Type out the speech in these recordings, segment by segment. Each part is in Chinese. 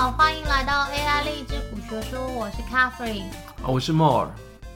好，欢迎来到 AI 励志古学说，我是 Catherine，我是 More。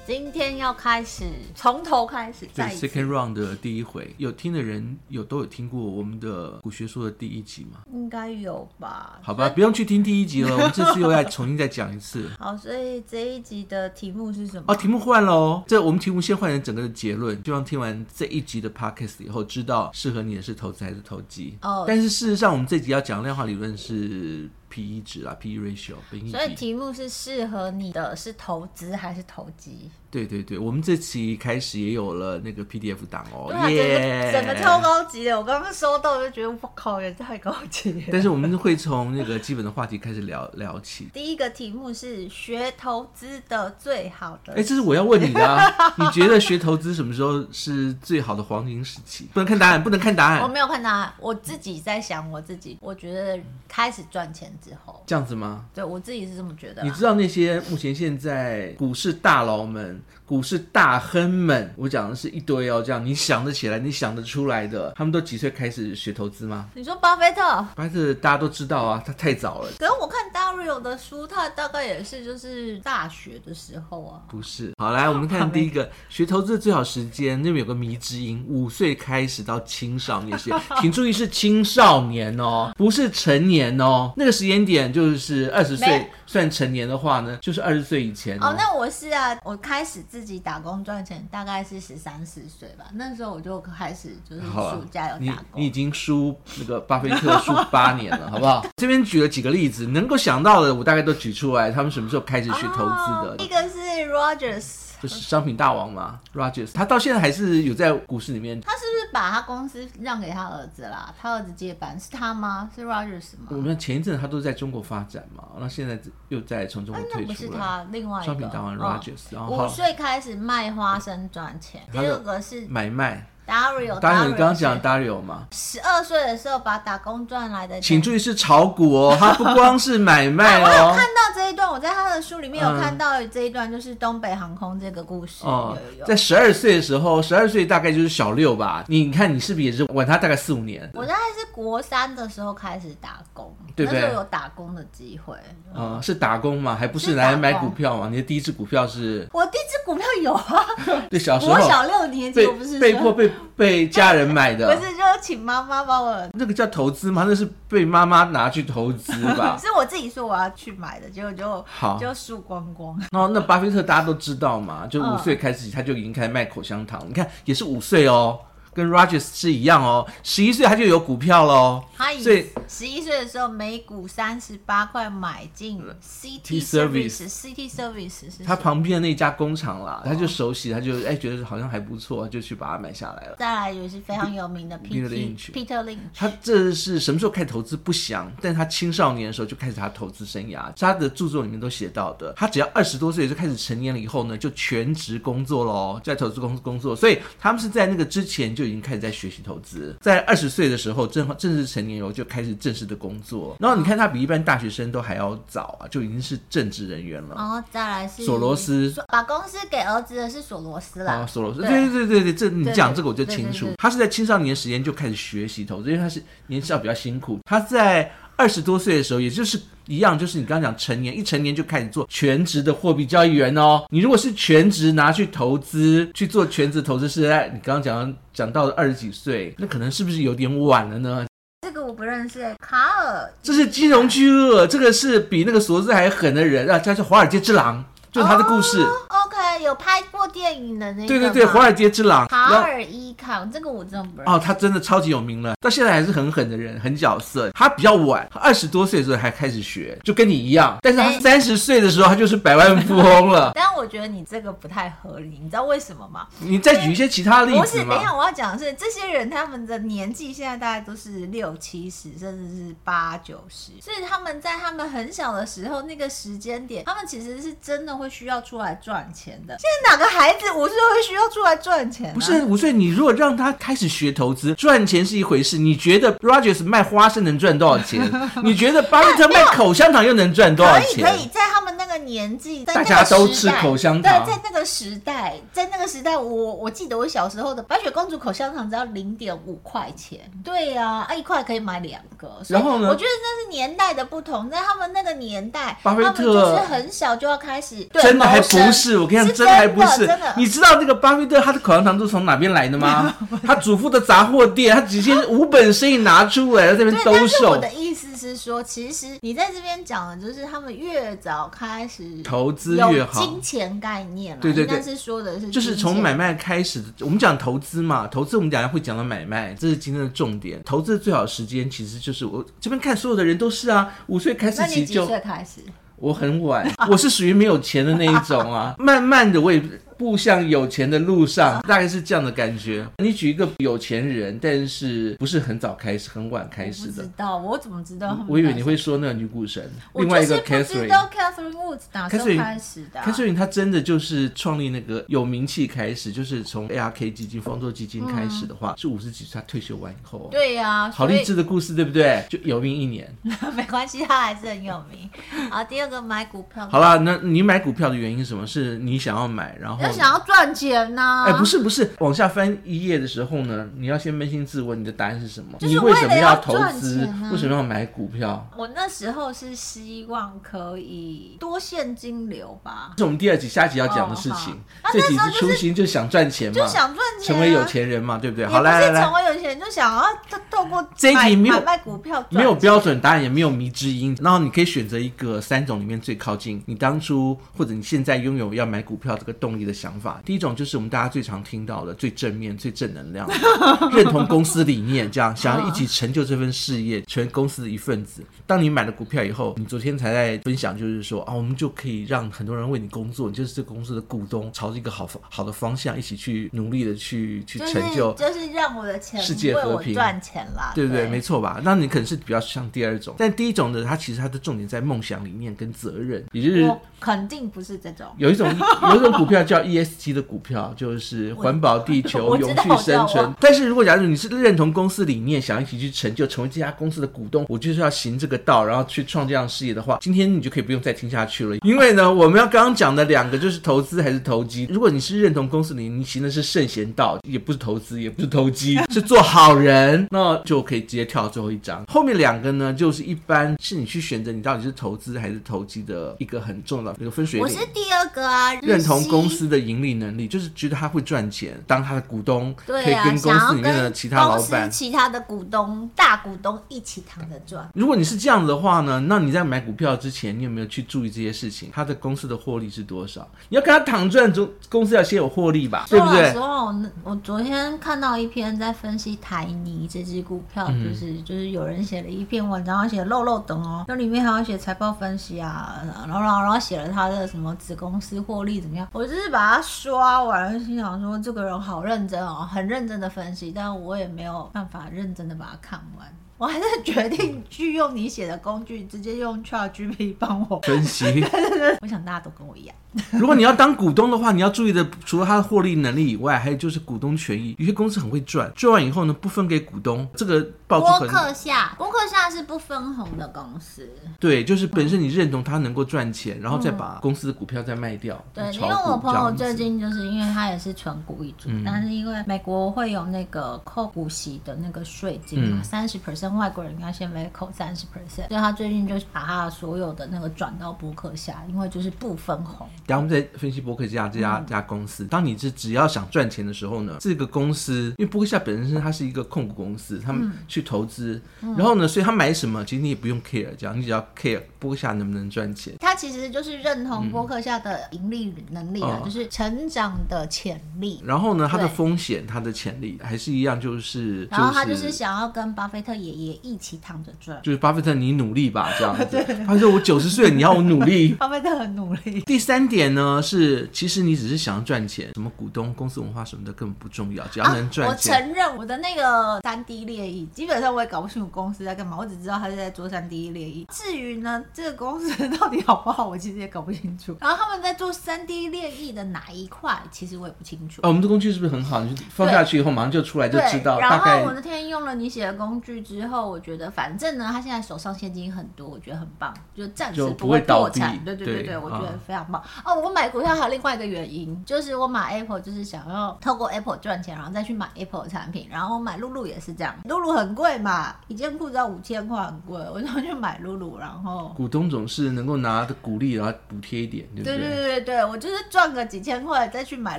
今天要开始从头开始，对，Second Round 的第一回，有听的人有都有听过我们的古学说的第一集吗？应该有吧。好吧，不用去听第一集了，我们这次又要重新再讲一次。好，所以这一集的题目是什么？哦，题目换了哦。这我们题目先换成整个的结论，希望听完这一集的 Podcast 以后，知道适合你的是投资还是投机。哦。但是事实上，我们这集要讲量化理论是。P E 值啊，P E ratio，所以题目是适合你的是投资还是投机？对对对，我们这期开始也有了那个 P D F 档哦，耶、整个超高级的，我刚刚收到就觉得我靠，也太高级了。但是我们会从那个基本的话题开始聊聊起。第一个题目是学投资的最好的，哎，这是我要问你的啊，你觉得学投资什么时候是最好的黄金时期？不能看答案，不能看答案。我没有看答案，我自己在想我自己，我觉得开始赚钱。之后这样子吗？对，我自己是这么觉得。你知道那些目前现在股市大佬们、股市大亨们，我讲的是一堆哦，这样你想得起来、你想得出来的，他们都几岁开始学投资吗？你说巴菲特？巴菲特大家都知道啊，他太早了。可是我看 Dario 的书，他大概也是就是大学的时候啊。不是，好来，我们看第一个学投资的最好时间，那边有个迷之音，五岁开始到青少年时，请注意是青少年哦，不是成年哦，那个时间。点点就是二十岁算成年的话呢，就是二十岁以前哦。哦，那我是啊，我开始自己打工赚钱，大概是十三四岁吧。那时候我就开始就是暑假有打工。你，你已经输那个巴菲特输八年了，好不好？这边举了几个例子，能够想到的我大概都举出来。他们什么时候开始去投资的？哦，一个是 Rogers。就是商品大王嘛，Rogers，他到现在还是有在股市里面。他是不是把他公司让给他儿子啦？他儿子接班是他吗？是 Rogers 吗？我们前一阵他都在中国发展嘛，那现在又在从中国退出不是他，另外一个商品大王 Rogers，哦，五岁开始卖花生赚钱。第二个是买卖。Dario，Dario，Dario，你刚刚讲 Dario 吗？十二岁的时候把打工赚来的，请注意是炒股哦，他不光是买卖哦。我有看到这一段，我在他的书里面有看到这一段，就是东北航空这个故事。哦，在十二岁的时候，十二岁大概就是小六吧？你看你是不是也是晚他大概四五年？我大概是国三的时候开始打工，对不对？那时候有打工的机会。嗯，是打工嘛？还不是来买股票嘛？你的第一支股票是？我第一支股票有啊，对，小时候我小六年级，我不是被迫被。被家人买的，不是，就是请妈妈帮我。那个叫投资吗？那是被妈妈拿去投资吧？是我自己说我要去买的，结果就好就输光光。哦，那巴菲特大家都知道嘛，就五岁开始他就已经开始卖口香糖，嗯、你看也是五岁哦。跟 Rogers 是一样哦，十一岁他就有股票喽。他以十一岁的时候每股三十八块买进 CT Service，CT Service 是他旁边的那家工厂啦，他就熟悉，他就哎觉得好像还不错，就去把它买下来了。再来也是非常有名的 Peter Lynch，Peter Lynch，他这是什么时候开始投资不详，但他青少年的时候就开始他投资生涯，他的著作里面都写到的。他只要二十多岁就开始成年了以后呢，就全职工作喽，在投资公司工作，所以他们是在那个之前就。就已经开始在学习投资，在二十岁的时候正正式成年以后就开始正式的工作。然后你看他比一般大学生都还要早啊，就已经是正职人员了。然后再来是索罗斯，把公司给儿子的是索罗斯啦。啊，索罗斯，对对对对对，这你讲这个我就清楚。他是在青少年时间就开始学习投资，因为他是年少比较辛苦。他在二十多岁的时候，也就是。一样，就是你刚刚讲成年，一成年就开始做全职的货币交易员哦。你如果是全职拿去投资，去做全职投资是在你刚刚讲讲到的二十几岁，那可能是不是有点晚了呢？这个我不认识，卡尔，这是金融巨鳄，这个是比那个索罗斯还狠的人啊，他是华尔街之狼。就是他的故事。Oh, OK，有拍过电影的那个。对对对，华尔街之狼。卡尔伊康，这个我真的不认识。哦，他真的超级有名了，到现在还是很狠的人，很角色。他比较晚，二十多岁的时候还开始学，就跟你一样。但是他三十岁的时候，他就是百万富翁了。但我觉得你这个不太合理，你知道为什么吗？你再举一些其他例子吗？不是，等一下我要讲的是，这些人他们的年纪现在大概都是六七十，甚至是八九十，所以他们在他们很小的时候那个时间点，他们其实是真的会需要出来。赚钱的，现在哪个孩子五岁会需要出来赚钱？不是五岁，你如果让他开始学投资，赚钱是一回事。你觉得 Rogers 卖花生能赚多少钱？你觉得巴菲特卖口香糖又能赚多少钱？可以，可以在他们那个年纪，大家都吃口香糖。对，在那个时代，在那个时代，我我记得我小时候的白雪公主口香糖只要零点五块钱。对呀，啊，一块可以买两个。然后呢？我觉得那是年代的不同，在他们那个年代，巴菲特就是很小就要开始。真的还不是？我跟你讲，真的还不是。你知道那个巴菲特他的口香糖都从哪边来的吗？他祖父的杂货店，他直接无本生意拿出来，在这边兜售。我的意思是说，其实你在这边讲的就是他们越早开始投资越好，金钱概念。对对对，是说的是就是从买卖开始。我们讲投资嘛，投资我们等下会讲到买卖，这是今天的重点。投资的最好的时间其实就是我这边看所有的人都是啊，五岁开始起就。几岁开始？我很晚，我是属于没有钱的那一种啊，慢慢的我也。步向有钱的路上，大概是这样的感觉。你举一个有钱人，但是不是很早开始，很晚开始的。不知道，我怎么知道？我以为你会说那个女股神，另外一个 Catherine。我就是不知道 Catherine Woods 哪时候开始的。Catherine 她真的就是创立那个有名气开始，就是从 ARK 基金、方舟基金开始的话，是五十几岁她退休完以后。对呀，好励志的故事，对不对？就有名一年。没关系，他还是很有名。好，第二个买股票。好了，那你买股票的原因是什么？是你想要买，然后。要想要赚钱呐、啊！哎，不是不是，往下翻一页的时候呢，你要先扪心自问，你的答案是什么？你为什么要投资？为什么要买股票？我那时候是希望可以多现金流吧。这是我们第二集、下集要讲的事情。哦、这集是初心就想赚钱嘛，就想赚钱、啊，成为有钱人嘛，对不对？好，来来来，成为有钱人就想要透过这一集没有买股票，没有标准答案，也没有迷之音。然后你可以选择一个三种里面最靠近你当初或者你现在拥有要买股票这个动力的想法。第一种就是我们大家最常听到的、最正面、最正能量，认同公司理念，这样想要一起成就这份事业，成为公司的一份子。当你买了股票以后，你昨天才在分享，就是说啊，我们就可以让很多人为你工作，你就是这个公司的股东，朝着一个好好的方向一起去努力的去去成就，就是让我的钱世界和平赚钱啦，对不对？没错吧？那你可能是比较像第二种，但第一种的它其实它的重点在梦想理念跟责任，也就是我肯定不是这种。有一种有一种股票叫 ESG 的股票，就是环保、地球、永续生存。但是如果假如你是认同公司理念，想一起去成就，成为这家公司的股东，我就是要行这个道，然后去创这样事业的话，今天你就可以不用再听下去了。因为呢，我们要刚刚讲的两个就是投资还是投机。如果你是认同公司理念，你行的是圣贤道，也不是投资，也不是投机，是做好人，那就可以直接跳到最后一章。后面两个呢，就是一般是你去选择你到底是投资还是投机的一个很重要的一个分水岭。我是第二个啊，认同公司的盈利能力，就是觉得他会赚钱，当他的股东，可以跟公司里面的其他老板、其他的股东、大股东一起躺着赚。如果你是这样的话呢，那你在买股票之前，你有没有去注意这些事情？他的公司的获利是多少？你要跟他躺赚，中公司要先有获利吧，对不对？说我我昨天看到一篇在分析台泥这支股票，就是、嗯、就是有人写了一篇文章，写漏漏等哦，那里面还要写财报分析啊，然后然后然后写了他的什么子公司获利怎么样？我就是把它刷完，心想说这个人好认真哦，很认真的分析，但我也没有办法认真的把它看完。我还是决定去用你写的工具，直接用 ChatGPT 帮我分析。我想大家都跟我一样。如果你要当股东的话，你要注意的除了他的获利能力以外，还有就是股东权益。有些公司很会赚，赚完以后呢，不分给股东。这个报纸波克夏，波克夏是不分红的公司。对，就是本身你认同他能够赚钱，然后再把公司的股票再卖掉。对，因为我朋友最近就是因为他也是纯股一族，嗯、但是因为美国会有那个扣股息的那个税金嘛，三十 percent。外国人要先被扣三十 percent，所以他最近就是把他所有的那个转到波克夏，因为就是不分红。然后我们再分析伯克夏这家这家公司，当你是只要想赚钱的时候呢，这个公司因为波克夏本身它是一个控股公司，他们去投资，然后呢，所以他买什么其实你也不用 care，这样你只要 care 波克夏能不能赚钱。他其实就是认同波克夏的盈利能力啊，就是成长的潜力。然后呢，它的风险、它的潜力还是一样，就是然后他就是想要跟巴菲特爷爷。一起躺着赚，就是巴菲特，你努力吧，这样子。对他说我九十岁，你要我努力。巴菲特很努力。第三点呢是，其实你只是想要赚钱，什么股东、公司文化什么的根本不重要，只要能赚钱。啊、我承认我的那个三 D 列印，基本上我也搞不清楚公司在干嘛，我只知道他是在做三 D 列印。至于呢，这个公司 到底好不好？我其实也搞不清楚。然后他们在做三 D 列印的哪一块，其实我也不清楚。哦，我们的工具是不是很好？你就放下去以后，马上就出来就知道。然后我那天用了你写的工具之后，我觉得反正呢，他现在手上现金很多，我觉得很棒，就暂时不会破产。对对对对，我觉得非常棒。哦，我买股票还有另外一个原因，就是我买 Apple 就是想要透过 Apple 赚钱，然后再去买 Apple 的产品。然后我买露露也是这样，露露很贵嘛，一件裤子要五千块，很贵，我就去买露露。然后股东总是能够拿的股利，然后补贴一点，对不对？对对对对，我就是赚个几千块再去买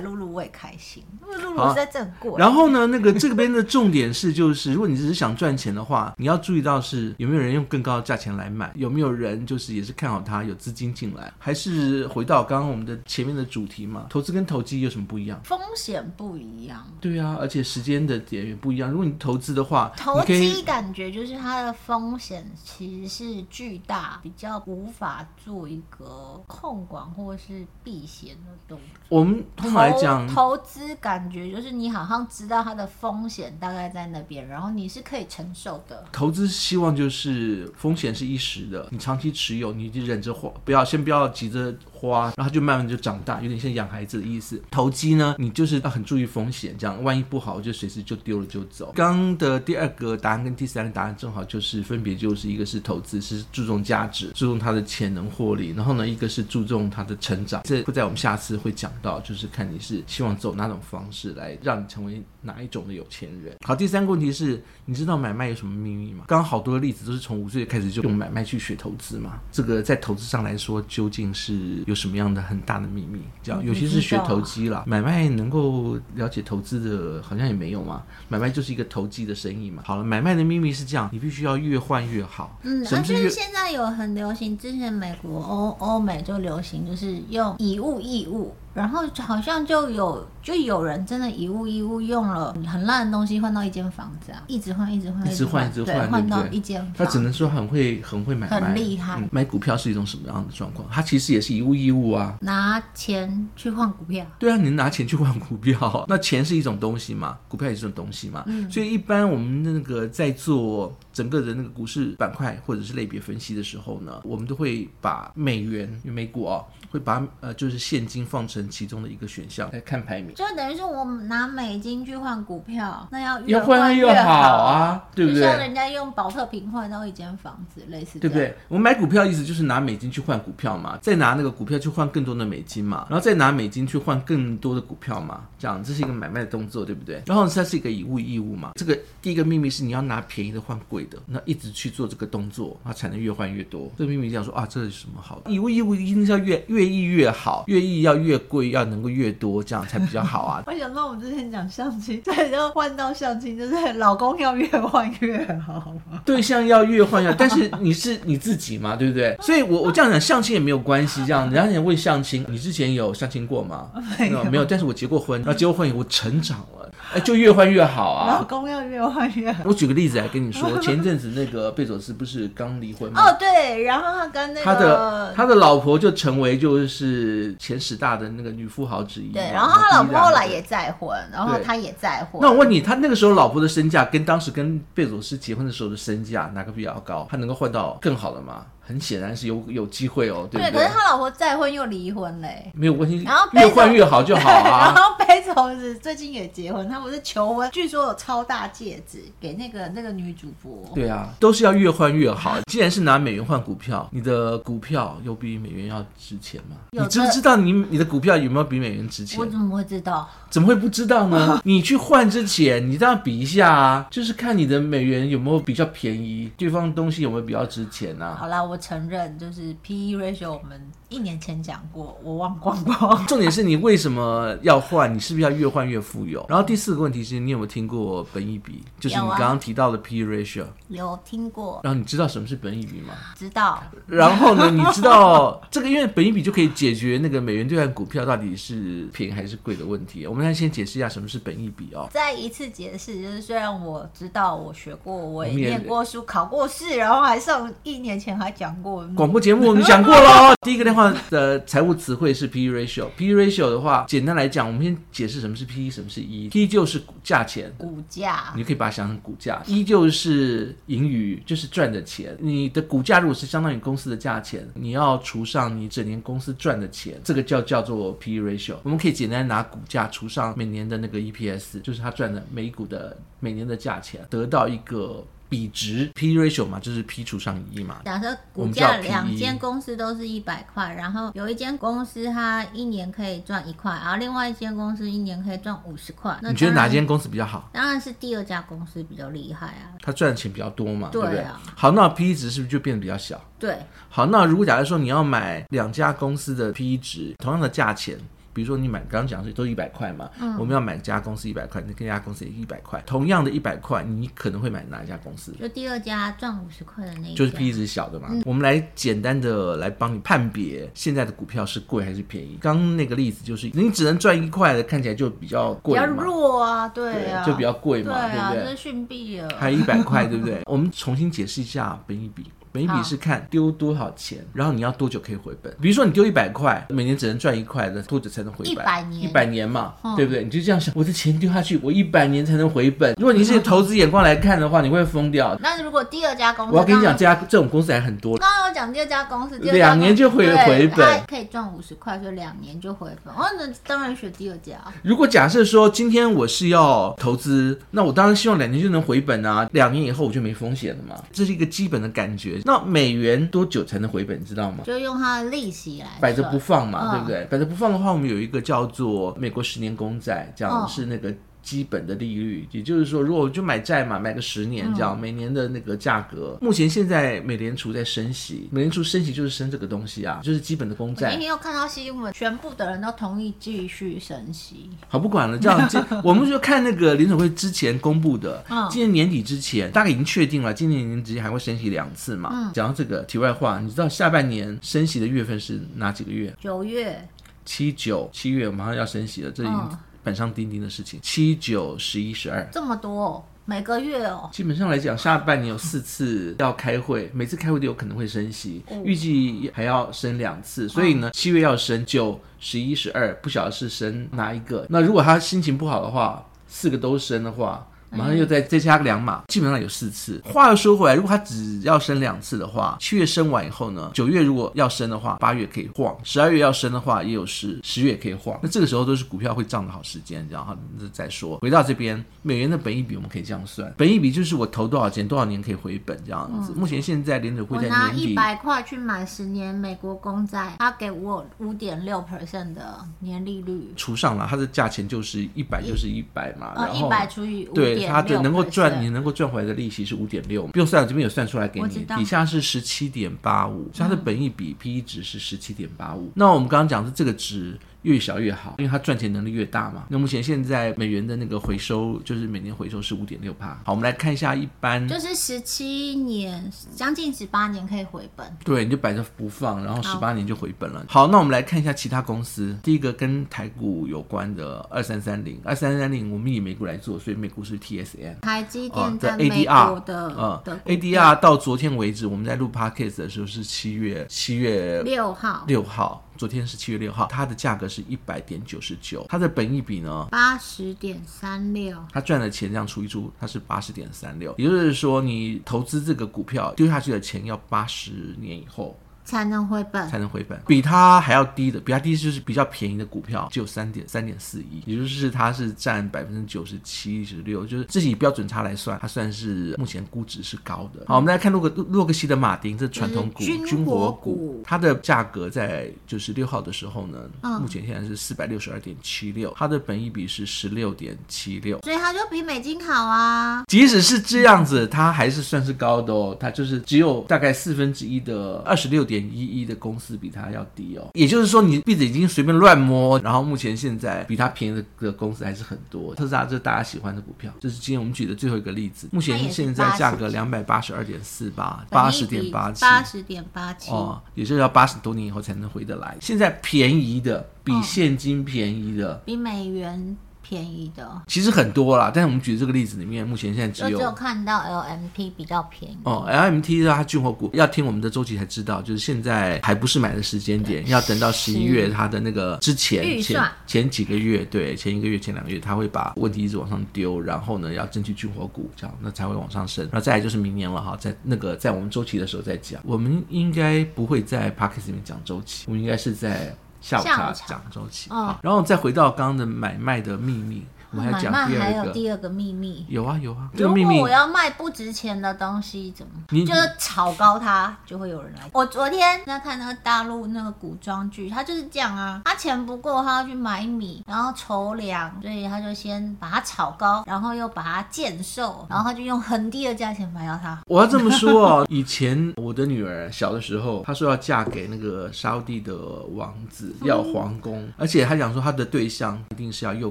露露，我也开心。因为露露实在很贵。然后呢，那个这边的重点是，就是如果你只是想赚钱的话，你要注意到是有没有人用更高的价钱来买，有没有人就是也是看好它有资金进来，还是回到刚刚我们的前面的主题嘛？投资跟投机有什么不一样？风险不一样。对啊，而且时间的点也不一样。如果你投资的话，投机感觉就是它的风险其实是巨大，比较无法做一个控管或是避险的动作。我们通常来讲，投资感觉就是你好像知道它的风险大概在那边，然后你是可以承受的。投资希望就是风险是一时的，你长期持有，你就忍着花，不要先不要急着花，然后它就慢慢就长大，有点像养孩子的意思。投机呢，你就是要很注意风险，这样万一不好，就随时就丢了就走。刚刚的第二个答案跟第三个答案正好就是分别就是一个是投资是注重价值，注重它的潜能获利，然后呢，一个是注重它的成长。这会在我们下次会讲到，就是看你是希望走哪种方式来让你成为哪一种的有钱人。好，第三个问题是，你知道买卖有什么秘密吗？刚刚好多的例子都是从五岁开始就用买卖去学投资嘛。这个在投资上来说，究竟是有什么样的很大的秘密？这样，尤其是学投机啦，买卖能够了解投资的，好像也没有嘛。买卖就是一个投机的生意嘛。好了，买卖的秘密是这样，你必须要越换越好。嗯，而且现在有很流行，之前美国、欧欧美就流行，就是用以物易物。然后好像就有就有人真的以物易物，用了很烂的东西换到一间房子啊，一直换一直换一直换一直换，换到一间。他只能说很会很会买卖，很厉害。嗯。买股票是一种什么样的状况？他其实也是一物易物啊，拿钱去换股票。对啊，你拿钱去换股票，那钱是一种东西嘛，股票也是一种东西嘛。嗯。所以一般我们那个在做整个的那个股市板块或者是类别分析的时候呢，我们都会把美元、美股啊，会把呃就是现金放成其中的一个选项来看排名，就等于是我拿美金去换股票，那要越换越好啊，对不对？就像人家用保特瓶换到一间房子，类似，对不对？我们买股票意思就是拿美金去换股票嘛，再拿那个股票去换更多的美金嘛，然后再拿美金去换更多的股票嘛，这样这是一个买卖的动作，对不对？然后它是一个以物易物嘛，这个第一个秘密是你要拿便宜的换贵的，那一直去做这个动作，它才能越换越多。这个秘密讲说啊，这是什么好？以物易物一定是要越越易越好，越易要越贵，要能够越多，这样才比较好啊。我想到我们之前讲相亲，对，然后换到相亲，就是老公要越换越好，对象要越换越好，但是你是你自己嘛，对不对？所以我我这样讲相亲也没有关系，这样人家想问相亲，你之前有相亲过吗？没有，没有，但是我结过婚，然后结过婚以后我成长了。哎，就越换越好啊！老公要越换越好。我举个例子来跟你说，前一阵子那个贝佐斯不是刚离婚吗？哦，对，然后他跟那个他的他的老婆就成为就是前十大的那个女富豪之一。对，然后他老婆后来也再婚，然后他也再婚。那我问你，他那个时候老婆的身价跟当时跟贝佐斯结婚的时候的身价哪个比较高？他能够换到更好的吗？很显然是有有机会哦，对不对？对，可是他老婆再婚又离婚嘞，没有关系，然后越换越好就好啊。然后 最近也结婚，他不是求婚，据说有超大戒指给那个那个女主播。对啊，都是要越换越好。既然是拿美元换股票，你的股票有比美元要值钱吗？你知不知道你你的股票有没有比美元值钱？我怎么会知道？怎么会不知道呢？你去换之前，你这样比一下啊，就是看你的美元有没有比较便宜，对方东西有没有比较值钱啊。好啦，我。承认就是 PE ratio，我们一年前讲过，我忘光光。重点是你为什么要换？你是不是要越换越富有？然后第四个问题是你有没有听过本益比？就是你刚刚提到的 PE ratio。有听过。然后你知道什么是本益比吗？知道。然后呢？你知道这个？因为本益比就可以解决那个美元兑换股票到底是便宜还是贵的问题。我们来先解释一下什么是本益比哦。再一次解释，就是虽然我知道我学过，我也念过书，考过试，然后还上一年前还讲。过。广播节目我们讲过了。第一个电话的财务词汇是 P/E ratio。P/E ratio 的话，简单来讲，我们先解释什么是 P/E，什么是 E。P 就是价钱，股价，你可以把它想成股价。E 就是盈余，就是赚的钱。你的股价如果是相当于公司的价钱，你要除上你整年公司赚的钱，这个叫叫做 P/E ratio。我们可以简单拿股价除上每年的那个 EPS，就是他赚的每一股的每年的价钱，得到一个。比值 P ratio 嘛，就是 P 除上一嘛。假设股价两间公司都是一百块，然后有一间公司它一年可以赚一块，然后另外一间公司一年可以赚五十块。你觉得哪间公司比较好？当然是第二家公司比较厉害啊。它赚的钱比较多嘛，对啊，对不对？好，那 P 值是不是就变得比较小？对。好，那如果假如说你要买两家公司的 P 值，同样的价钱。比如说你买，刚刚讲的是都一百块嘛，嗯、我们要买家公司一百块，那跟家公司也一百块，同样的一百块，你可能会买哪一家公司？就第二家赚五十块的那一家，就是 P 值小的嘛。嗯、我们来简单的来帮你判别现在的股票是贵还是便宜。刚刚那个例子就是你只能赚一块的，看起来就比较贵，比较弱啊，对就比较贵嘛，对不对？这是逊币了，还有一百块，对不对？我们重新解释一下本益比。本益比是看丢多少钱，然后你要多久可以回本。比如说你丢一百块，每年只能赚一块的，多久才能回本？一百年，一百年嘛，嗯、对不对？你就这样想，我的钱丢下去，我一百年才能回本。如果你是投资眼光来看的话，你会疯掉。那如果第二家公司，我要跟你讲，这家这种公司还很多。刚刚有讲第二家公司，两年就回回本，可以赚五十块，所以两年就回本。哦，那当然选第二家。如果假设说今天我是要投资，那我当然希望两年就能回本啊，两年以后我就没风险了嘛。这是一个基本的感觉。那美元。多久才能回本？你知道吗？就用它的利息来摆着不放嘛，嗯、对不对？摆着不放的话，我们有一个叫做美国十年公债，讲的是那个。基本的利率，也就是说，如果我就买债嘛，买个十年这样，嗯、每年的那个价格。目前现在美联储在升息，美联储升息就是升这个东西啊，就是基本的公债。今天又看到新闻，全部的人都同意继续升息。好，不管了，这样，我们就看那个联储会之前公布的，嗯、今年年底之前大概已经确定了，今年年底还会升息两次嘛。嗯、讲到这个题外话，你知道下半年升息的月份是哪几个月？九月、七九、七月马上要升息了，这已经。嗯板上钉钉的事情，七九十一十二，这么多哦，每个月哦。基本上来讲，下半年有四次要开会，每次开会都有可能会升息，预计还要升两次。所以呢，七月要升九十一十二，不晓得是升哪一个。那如果他心情不好的话，四个都升的话。马上又再再加个两码，基本上有四次。话又说回来，如果他只要升两次的话，七月升完以后呢，九月如果要升的话，八月可以晃；十二月要升的话，也有十十月可以晃。那这个时候都是股票会涨的好时间，然后再说。回到这边，美元的本益比我们可以这样算，本益比就是我投多少钱，多少年可以回本这样子。嗯、目前现在联准会在年底，我拿一百块去买十年美国公债，他给我五点六 percent 的年利率，除上了它的价钱就是一百，就是一百嘛，然后一百除以五对。它的能够赚，你能够赚回来的利息是五点六，不用算了，这边有算出来给你，底下是十七点八五，它的本益比 P/E 值是十七点八五。那我们刚刚讲的这个值。越小越好，因为它赚钱能力越大嘛。那目前现在美元的那个回收，就是每年回收是五点六趴。好，我们来看一下一般，就是十七年，将近十八年可以回本。对，你就摆着不放，然后十八年就回本了。好，好，那我们来看一下其他公司。第一个跟台股有关的二三三零，二三三零，我们以美股来做，所以美股是 TSM。台积电在美国的，呃，ADR 到昨天为止，我们在录 Podcast 的时候是七月七月六号六号。昨天是七月六号，它的价格是一百点九十九，它的本益比呢？八十点三六，它赚的钱这样除一除，它是八十点三六，也就是说，你投资这个股票丢下去的钱要八十年以后。才能回本，才能回本，比它还要低的，比它低就是比较便宜的股票，只有三点三点四一，也就是它是占百分之九十七十六，就是自己标准差来算，它算是目前估值是高的。好，我们来看洛克洛克希的马丁，这传统股。军火股，它的价格在就是六号的时候呢，嗯、目前现在是四百六十二点七六，它的本益比是十六点七六，所以它就比美金好啊。即使是这样子，它还是算是高的哦，它就是只有大概四分之一的二十六点。点一一的公司比它要低哦，也就是说你币子已经随便乱摸，然后目前现在比它便宜的的公司还是很多。特斯拉这是大家喜欢的股票，这是今天我们举的最后一个例子。目前现在价格两百八十二点四八，八十点八七，八十点八七哦，也就是要八十多年以后才能回得来。现在便宜的比现金便宜的，比美元。便宜的？其实很多啦，但是我们举的这个例子里面，目前现在只有只有看到 LMT 比较便宜哦，LMT 的它军火股要听我们的周期才知道，就是现在还不是买的时间点，要等到十一月它的那个之前前前几个月，对，前一个月前两个月，他会把问题一直往上丢，然后呢要争取军火股，这样那才会往上升。然后再来就是明年了哈，在那个在我们周期的时候再讲，我们应该不会在 Podcast 里面讲周期，我们应该是在下午茶讲周期。啊，然后再回到刚刚的买卖的秘密。我们还讲第二个，还有第二个秘密。有啊有啊，这个秘密。如果我要卖不值钱的东西，怎么？你就是炒高它，就会有人来。我昨天在看那个大陆那个古装剧，他就是这样啊，他钱不够，他要去买米，然后筹粮，所以他就先把它炒高，然后又把它贱售，然后他就用很低的价钱买到它。我要这么说哦，以前我的女儿小的时候，她说要嫁给那个沙乌地的王子，要皇宫，嗯、而且她想说她的对象一定是要又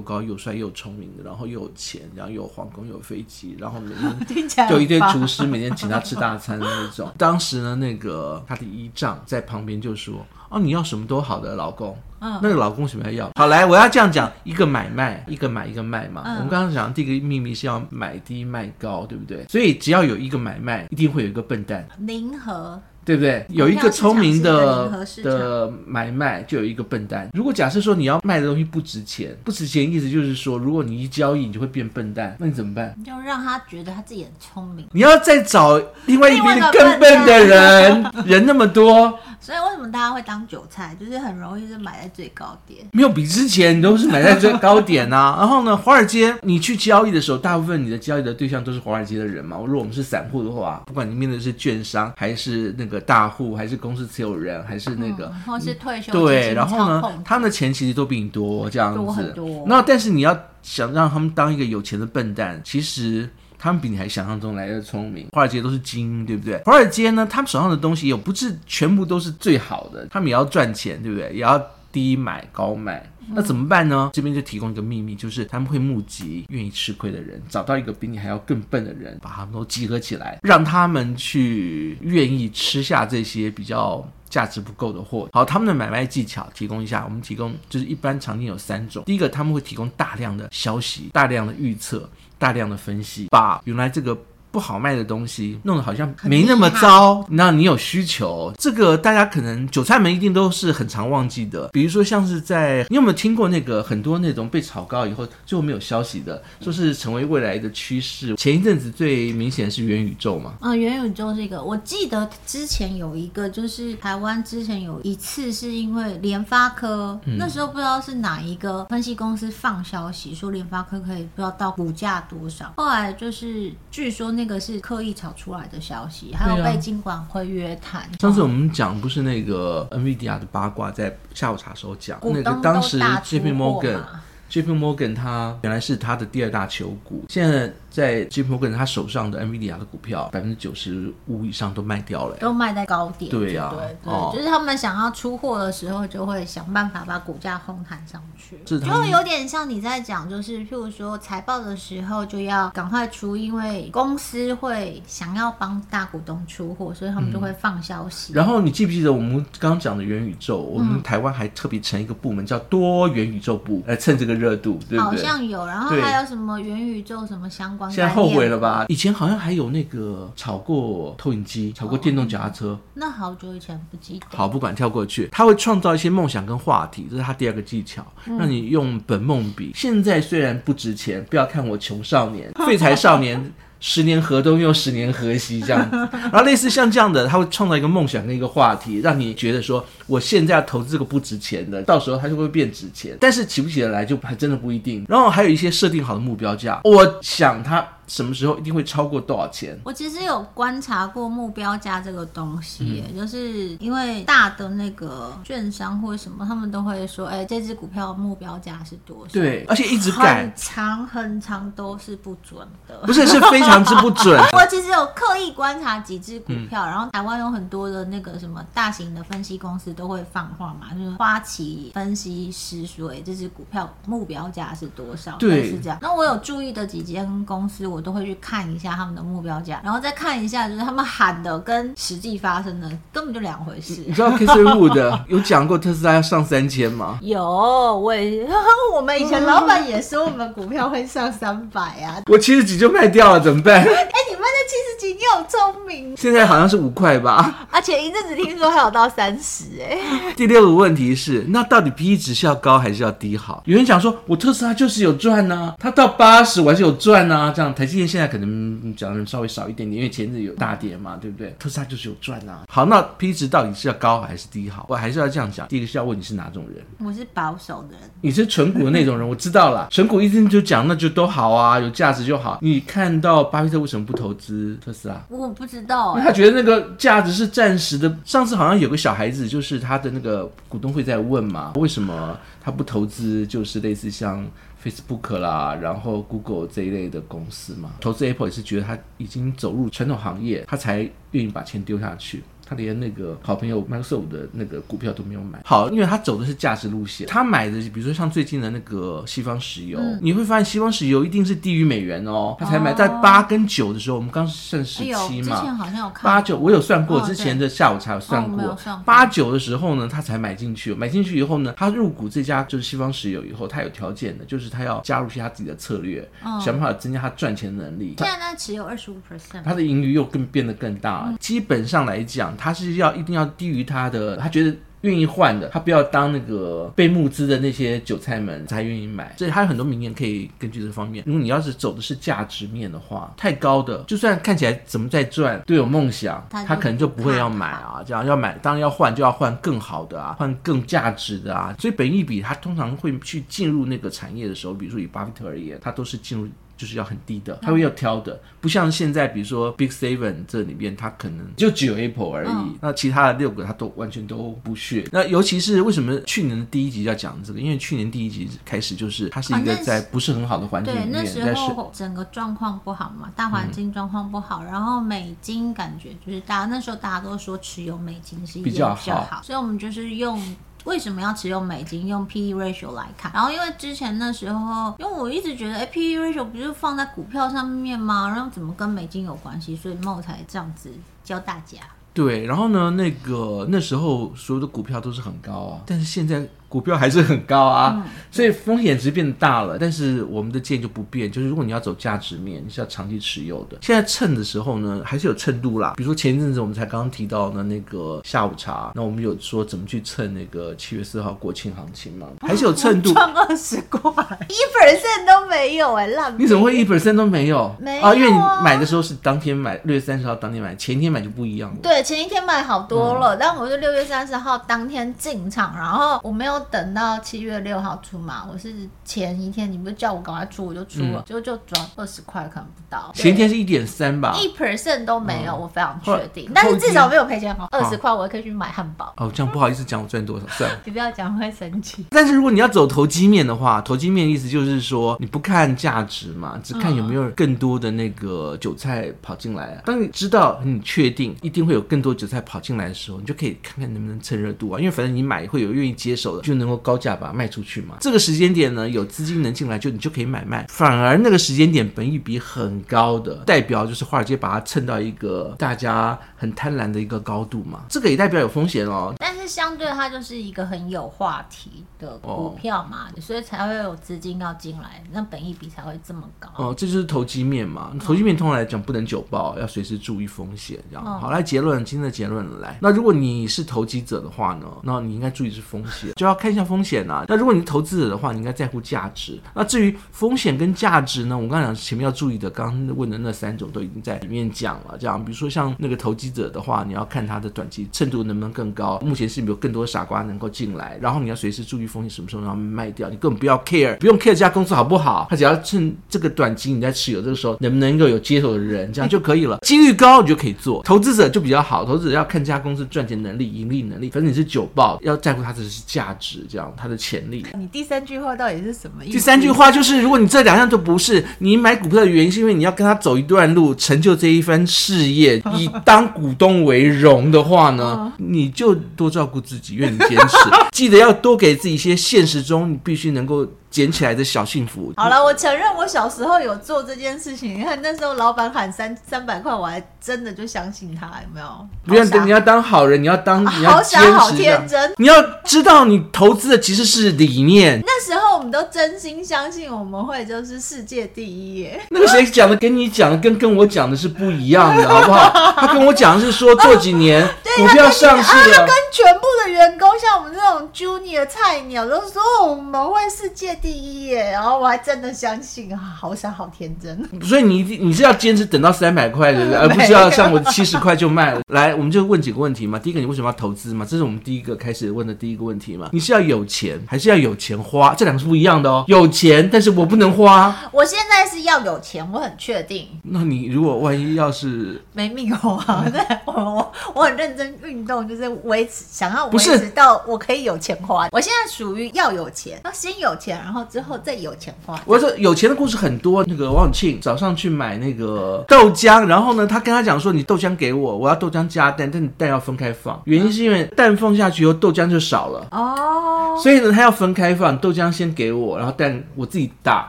高又帅又丑。聪明，然后又有钱，然后又有皇宫，又有飞机，然后每天 就一堆厨师，每天请他吃大餐的那种。当时呢，那个他的姨丈在旁边就说：“哦，你要什么都好的老公，嗯，那个老公什么要？好，来，我要这样讲，一个买卖，一个买，一个卖嘛。嗯、我们刚刚讲第一个秘密是要买低卖高，对不对？所以只要有一个买卖，一定会有一个笨蛋。零和。对不对？有一个聪明的的买卖，就有一个笨蛋。如果假设说你要卖的东西不值钱，不值钱意思就是说，如果你一交易，你就会变笨蛋，那你怎么办？你就让他觉得他自己很聪明。你要再找另外一边更笨的人，人那么多。所以为什么大家会当韭菜？就是很容易是买在最高点，没有比之前你都是买在最高点啊。然后呢，华尔街你去交易的时候，大部分你的交易的对象都是华尔街的人嘛。如果我们是散户的话，不管你面对的是券商，还是那个大户，还是公司持有人，还是那个，嗯、或是退休对，然后呢，他们的钱其实都比你多，这样子。多很多。那但是你要想让他们当一个有钱的笨蛋，其实。他们比你还想象中来的聪明，华尔街都是精英，对不对？华尔街呢，他们手上的东西也不是全部都是最好的，他们也要赚钱，对不对？也要低买高卖，那怎么办呢？这边就提供一个秘密，就是他们会募集愿意吃亏的人，找到一个比你还要更笨的人，把他们都集合起来，让他们去愿意吃下这些比较价值不够的货。好，他们的买卖技巧提供一下，我们提供就是一般常见有三种，第一个他们会提供大量的消息，大量的预测。大量的分析，把原来这个。不好卖的东西弄得好像没那么糟，那你有需求，这个大家可能韭菜们一定都是很常忘记的。比如说像是在，你有没有听过那个很多那种被炒高以后最后没有消息的，说是成为未来的趋势？前一阵子最明显是元宇宙嘛？啊、嗯，元宇宙这个，我记得之前有一个，就是台湾之前有一次是因为联发科，嗯、那时候不知道是哪一个分析公司放消息说联发科可以不知道到股价多少，后来就是据说那个。这个是刻意炒出来的消息，还有被金管会约谈。上次我们讲不是那个 NVIDIA 的八卦，在下午茶时候讲，那个当时 JP Morgan，JP Morgan 他原来是他的第二大球股，现在。在 JP Morgan 他手上的 NVIDIA 的股票，百分之九十五以上都卖掉了，都卖在高点。对呀、啊，对，就是他们想要出货的时候，就会想办法把股价哄抬上去。就有点像你在讲，就是譬如说财报的时候就要赶快出，因为公司会想要帮大股东出货，所以他们就会放消息。嗯、然后你记不记得我们刚刚讲的元宇宙？我们台湾还特别成一个部门叫多元宇宙部，来蹭这个热度，对不对？好像有，然后还有什么元宇宙什么相关。现在后悔了吧？以前好像还有那个炒过投影机，炒过电动脚踏车。哦，那好久以前不记得。好，不管跳过去，他会创造一些梦想跟话题，这是他第二个技巧，让你用本梦比。嗯、现在虽然不值钱，不要看我穷少年、废柴少年。十年河东又十年河西这样子，然后类似像这样的，他会创造一个梦想跟一个话题，让你觉得说，我现在要投资这个不值钱的，到时候它就会变值钱，但是起不起得来就还真的不一定。然后还有一些设定好的目标价，我想它。什么时候一定会超过多少钱？我其实有观察过目标价这个东西，嗯、就是因为大的那个券商或者什么，他们都会说，哎，这只股票目标价是多少？对，而且一直改，很长很长都是不准的。不是，是非常之不准。我其实有刻意观察几只股票，嗯、然后台湾有很多的那个什么大型的分析公司都会放话嘛，就是花旗分析师说，哎这只股票目标价是多少？对，是这样。那我有注意的几间公司，我都会去看一下他们的目标价，然后再看一下，就是他们喊的跟实际发生的根本就两回事。你知道 K C Wu 的有讲过特斯拉要上三千吗？有，我也 我们以前老板也说我们股票会上三百啊。我七十几就卖掉了，怎么办？哎、欸，你卖在七十几，你好聪明。现在好像是五块吧？而且一阵子听说还有到三十哎。第六个问题是，那到底 P/E 值是要高还是要低好？有人讲说，我特斯拉就是有赚呐、啊，它到八十我还是有赚呐、啊。这样台积电现在可能讲的稍微少一点点，因为前日有大跌嘛，对不对？特斯拉就是有赚、啊。好，那 P/E 值到底是要高还是低好？我还是要这样讲。第一个是要问你是哪种人？我是保守的人。你是纯股的那种人，我知道了。纯股一听就讲那就都好啊，有价值就好。你看到巴菲特为什么不投资特斯拉？我不知道、欸，他觉得那个价值是暂时的。上次好像有个小孩子，就是他的那个股东会在问嘛，为什么他不投资？就是类似像 Facebook 啦，然后 Google 这一类的公司嘛，投资 Apple 也是觉得他已经走入传统行业，他才愿意把钱丢下去。他连那个好朋友 Microsoft 的那个股票都没有买。好，因为他走的是价值路线。他买的，比如说像最近的那个西方石油，嗯、你会发现西方石油一定是低于美元哦，他才买。在八跟九的时候，我们刚剩十七嘛，之前好像有看八九，我有算过，之前的下午茶有算过。八九的时候呢，他才买进去。买进去以后呢，他入股这家就是西方石油以后，他有条件的，就是他要加入一些他自己的策略，嗯、想办法增加他赚钱的能力。现在他只有二十五 percent，他的盈余又更变得更大。嗯、基本上来讲，他是要一定。要低于他的，他觉得愿意换的，他不要当那个被募资的那些韭菜们才愿意买。所以他有很多名言可以根据这方面。如果你要是走的是价值面的话，太高的，就算看起来怎么在赚，都有梦想，他可能就不会要买啊。这样要买，当然要换就要换更好的啊，换更价值的啊。所以本益比他通常会去进入那个产业的时候，比如说以巴菲特而言，他都是进入。就是要很低的，他会要挑的，不像现在，比如说 Big Seven 这里面，它可能就只有 Apple 而已，嗯、那其他的六个它都完全都不屑。那尤其是为什么去年的第一集要讲这个？因为去年第一集开始就是它是一个在不是很好的环境里面，啊、对，那时候整个状况不好嘛，大环境状况不好，嗯、然后美金感觉就是大家那时候大家都说持有美金是一比较好，所以我们就是用。为什么要持有美金？用 P/E ratio 来看，然后因为之前那时候，因为我一直觉得，哎，P/E ratio 不是放在股票上面吗？然后怎么跟美金有关系？所以茂才这样子教大家。对，然后呢，那个那时候所有的股票都是很高啊，但是现在。股票还是很高啊，嗯、所以风险值变大了。但是我们的建议就不变，就是如果你要走价值面，你是要长期持有的。现在蹭的时候呢，还是有蹭度啦。比如说前一阵子我们才刚刚提到的那个下午茶，那我们有说怎么去蹭那个七月四号国庆行情嘛，还是有蹭度。赚二十块，一 percent 都没有哎、欸，烂。你怎么会一 percent 都没有？没有啊，因为你买的时候是当天买，六月三十号当天买，前一天买就不一样了。对，前一天买好多了，嗯、但我是六月三十号当天进场，然后我没有等到七月六号出嘛，我是前一天，你不是叫我赶快出，我就出了，结果、嗯、就转二十块，可能不到。前一天是一点三吧，一 percent 都没有，嗯、我非常确定。但是至少没有赔钱好，二十块我也可以去买汉堡。哦，这样不好意思讲我赚多少，算了。你不要讲会生气。但是如果你要走投机面的话，投机面的意思就是说你不看价值嘛，只看有没有更多的那个韭菜跑进来。啊。当你知道你确定一定会有更多韭菜跑进来的时候，你就可以看看能不能趁热度啊，因为反正你买会有愿意接手的，就能够高价把它卖出去嘛。这个时间点呢，有资金能进来，就你就可以买卖。反而那个时间点，本益比很高的，代表就是华尔街把它蹭到一个大家很贪婪的一个高度嘛。这个也代表有风险哦。但是相对它就是一个很有话题的股票嘛，哦、所以才会有资金要进来，那本益比才会这么高。哦，这就是投机面嘛。投机面通常来讲不能久抱，要随时注意风险。这样、哦、好，来结论，今天的结论来。那如果你是投机者的话呢，那你应该注意是风险，就要看一下风险啊。那如果你是投资者的话，你应该在乎价值。那至于风险跟价值呢？我刚才讲前面要注意的，刚刚问的那三种都已经在里面讲了。这样，比如说像那个投机者的话，你要看他的短期程度能不能更高。目前是有更多傻瓜能够进来，然后你要随时注意风险，什么时候要卖掉，你根本不要 care，不用 care 这家公司好不好，他只要趁这个短期你在持有这个时候，能不能够有接手的人，这样就可以了，几率高你就可以做。投资者就比较好，投资者要看这家公司赚钱能力、盈利能力，反正你是久报，要在乎它的是价值，这样它的潜力。你第三句话到底是什么意思？第三句话就是，如果你这两样都不是，你买股票的原因是因为你要跟他走一段路，成就这一番事业，以当股东为荣的话呢，你就多照顾自己，愿你坚持，记得要多给自己一些现实中你必须能够。捡起来的小幸福。好了，我承认我小时候有做这件事情。你看那时候老板喊三三百块，我还真的就相信他，有没有？不要，你要当好人，你要当，你要坚持。好天真。你要知道，你投资的其实是理念。那时候我们都真心相信我们会就是世界第一耶。那个谁讲的跟你讲的跟跟我讲的是不一样的，好不好？他跟我讲的是说做几年 股票上市的，他跟全部的员工，像我们这种 junior 菜鸟，都说我们会世界第一耶，然后我还真的相信啊，好傻好天真。所以你你是要坚持等到三百块，的？而不是要像我七十块就卖了。来，我们就问几个问题嘛。第一个，你为什么要投资嘛？这是我们第一个开始问的第一个问题嘛。你是要有钱，还是要有钱花？这两个是不一样的哦。有钱，但是我不能花。我现在是要有钱，我很确定。那你如果万一要是没命花，对，我我我很认真运动，就是维持想要维持到我可以有钱花。我现在属于要有钱，要先有钱，然后之后。再有钱花，我说有钱的故事很多。那个王永庆早上去买那个豆浆，然后呢，他跟他讲说：“你豆浆给我，我要豆浆加蛋，但你蛋要分开放。原因是因为蛋放下去以后，豆浆就少了哦，所以呢，他要分开放，豆浆先给我，然后蛋我自己打。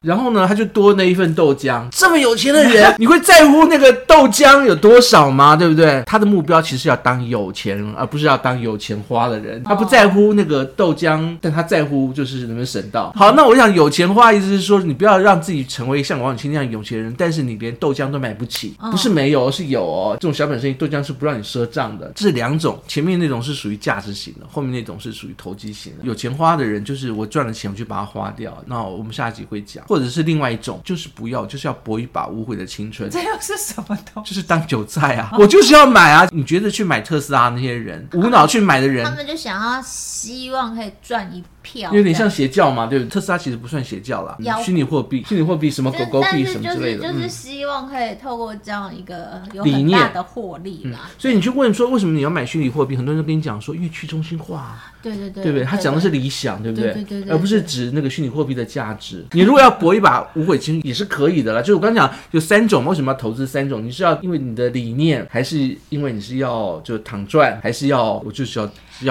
然后呢，他就多那一份豆浆。这么有钱的人，你会在乎那个豆浆有多少吗？对不对？他的目标其实要当有钱人，而不是要当有钱花的人。他不在乎那个豆浆，但他在乎就是能不能省到。好，那我想有。钱花意思是说，你不要让自己成为像王永庆那样有钱人，但是你连豆浆都买不起，不是没有，是有哦。这种小本生意，豆浆是不让你赊账的。这是两种，前面那种是属于价值型的，后面那种是属于投机型的。有钱花的人，就是我赚了钱，我就把它花掉。那我们下集会讲，或者是另外一种，就是不要，就是要搏一把无悔的青春。这又是什么东西？就是当韭菜啊！我就是要买啊！你觉得去买特斯拉那些人，无脑去买的人，他们就想要希望可以赚一。有点像邪教嘛，对不对？特斯拉其实不算邪教啦，虚拟货币、虚拟货币什么狗狗币什么之类的，就是希望可以透过这样一个有很大的获利啦。所以你去问说为什么你要买虚拟货币，很多人都跟你讲说，因为去中心化。对对对，对不对？他讲的是理想，对不对？而不是指那个虚拟货币的价值。你如果要搏一把无悔青春也是可以的啦。就是我刚刚讲有三种，为什么要投资三种？你是要因为你的理念，还是因为你是要就躺赚，还是要我就是要？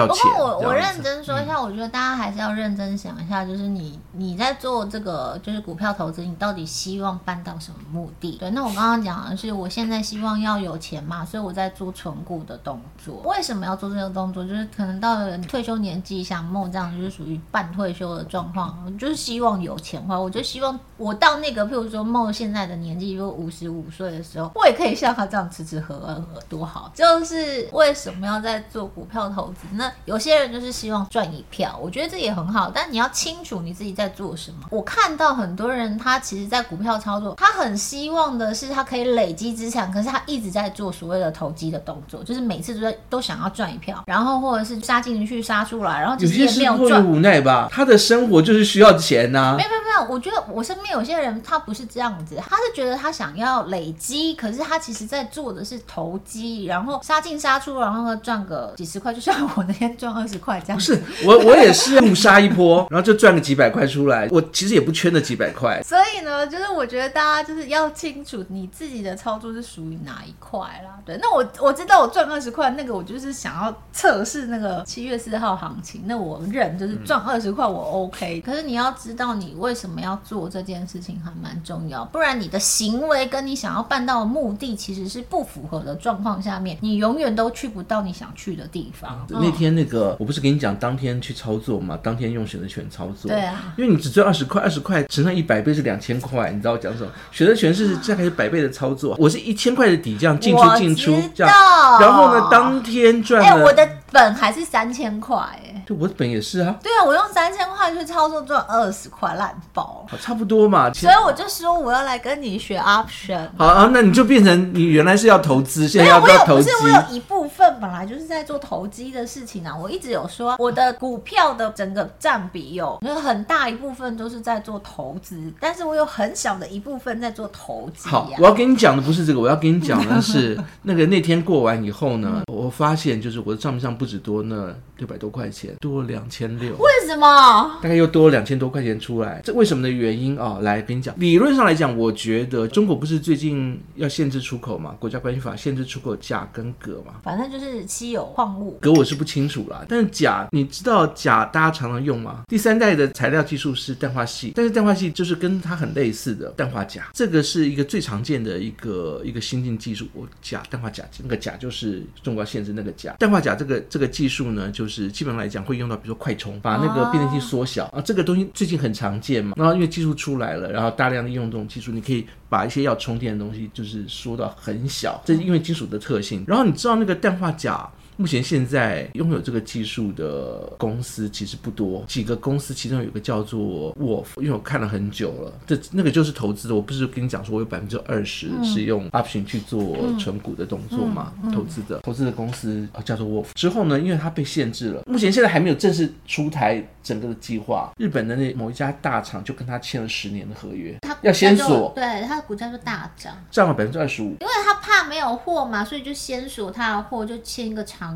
不过我我认真说一下，我觉得大家还是要认真想一下，就是你你在做这个就是股票投资，你到底希望办到什么目的？对，那我刚刚讲的是，我现在希望要有钱嘛，所以我在做存股的动作。为什么要做这个动作？就是可能到了退休年年纪，像梦这样，就是属于半退休的状况，就是希望有钱花。我就希望我到那个，譬如说梦现在的年纪，如果五十五岁的时候，我也可以像他这样吃吃喝喝，多好。就是为什么要在做股票投资？那有些人就是希望赚一票，我觉得这也很好，但你要清楚你自己在做什么。我看到很多人，他其实，在股票操作，他很希望的是他可以累积资产，可是他一直在做所谓的投机的动作，就是每次都在都想要赚一票，然后或者是杀进去杀出来，然后其实也没有赚。无奈吧，他的生活就是需要钱呐、啊。没有没有没有，我觉得我身边有些人他不是这样子，他是觉得他想要累积，可是他其实在做的是投机，然后杀进杀出，然后赚个几十块，就像我那天赚。赚二十块这样不是我，我也是误杀一波，然后就赚个几百块出来。我其实也不缺那几百块。所以呢，就是我觉得大家就是要清楚你自己的操作是属于哪一块啦。对，那我我知道我赚二十块，那个我就是想要测试那个七月四号行情，那我认就是赚二十块我 OK。可是你要知道你为什么要做这件事情还蛮重要，不然你的行为跟你想要办到的目的其实是不符合的状况下面，你永远都去不到你想去的地方。嗯、那天那个。我不是跟你讲当天去操作嘛？当天用选择权操作。对啊，因为你只赚二十块，二十块乘上一百倍是两千块，你知道我讲什么？选择权是这还是百倍的操作。我是一千块的底这样进出进出这样，然后呢，当天赚了。哎、欸，我的本还是三千块哎。就我的本也是啊。对啊，我用三千块去操作赚二十块烂包。好，差不多嘛。所以我就说我要来跟你学 option。好啊，那你就变成你原来是要投资，现在要不要投资？不是，我有一部分本来就是在做投机的事情啊。我一直有说，我的股票的整个占比有，有很大一部分都是在做投资，但是我有很小的一部分在做投机啊。好，我要跟你讲的不是这个，我要跟你讲的是 那个那天过完以后呢，我发现就是我的账面上不止多那六百多块钱，多了两千六。为什么？大概又多了两千多块钱出来，这为什么的原因啊？来跟你讲，理论上来讲，我觉得中国不是最近要限制出口嘛？国家关系法限制出口钾跟铬嘛？反正就是稀有矿物。铬我是不清楚啦，但是钾，你知道钾大家常常用吗？第三代的材料技术是氮化系，但是氮化系就是跟它很类似的氮化钾，这个是一个最常见的一个一个新进技术。我镓氮化钾，那个钾就是中国要限制那个钾。氮化钾这个这个技术呢，就是基本上来讲会用到，比如说快充，把那个变电器缩小啊，这个东西最近很常见嘛。然后因为技术出来了，然后大量的用这种技术，你可以把一些要充电的东西就是缩到很小，这是因为金属的特性。然后你知道那个氮化镓。目前现在拥有这个技术的公司其实不多，几个公司，其中有一个叫做 Wolf，因为我看了很久了，这那个就是投资的。我不是跟你讲说，我有百分之二十是用 option 去做存股的动作嘛？嗯嗯嗯、投资的投资的公司叫做 Wolf。之后呢，因为它被限制了，目前现在还没有正式出台整个的计划。日本的那某一家大厂就跟他签了十年的合约，他要先锁，对，他的股价就大涨，涨了百分之二十五，因为他怕没有货嘛，所以就先锁他的货，就签一个长。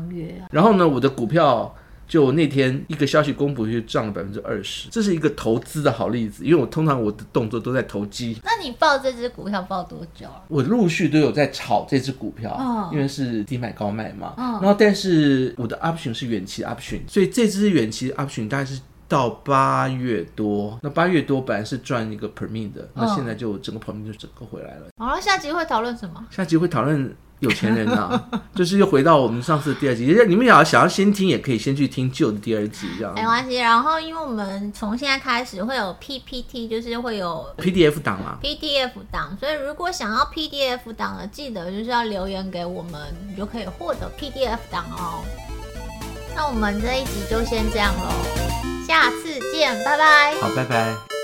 然后呢，我的股票就那天一个消息公布就涨了百分之二十，这是一个投资的好例子。因为我通常我的动作都在投机。那你抱这只股票抱多久啊？我陆续都有在炒这只股票，哦、因为是低买高卖嘛。哦、然后但是我的 option 是远期 option，所以这只远期 option 大概是到八月多。那八月多本来是赚一个 permit 的，那现在就整个 permit 就整个回来了。好了，下集会讨论什么？下集会讨论。有钱人呐、啊，就是又回到我们上次的第二集。你们要想要先听，也可以先去听旧的第二集，这样没关系。然后，因为我们从现在开始会有 PPT，就是会有 PDF 档嘛，PDF 档。所以，如果想要 PDF 档的，记得就是要留言给我们，你就可以获得 PDF 档哦。那我们这一集就先这样喽，下次见，拜拜。好，拜拜。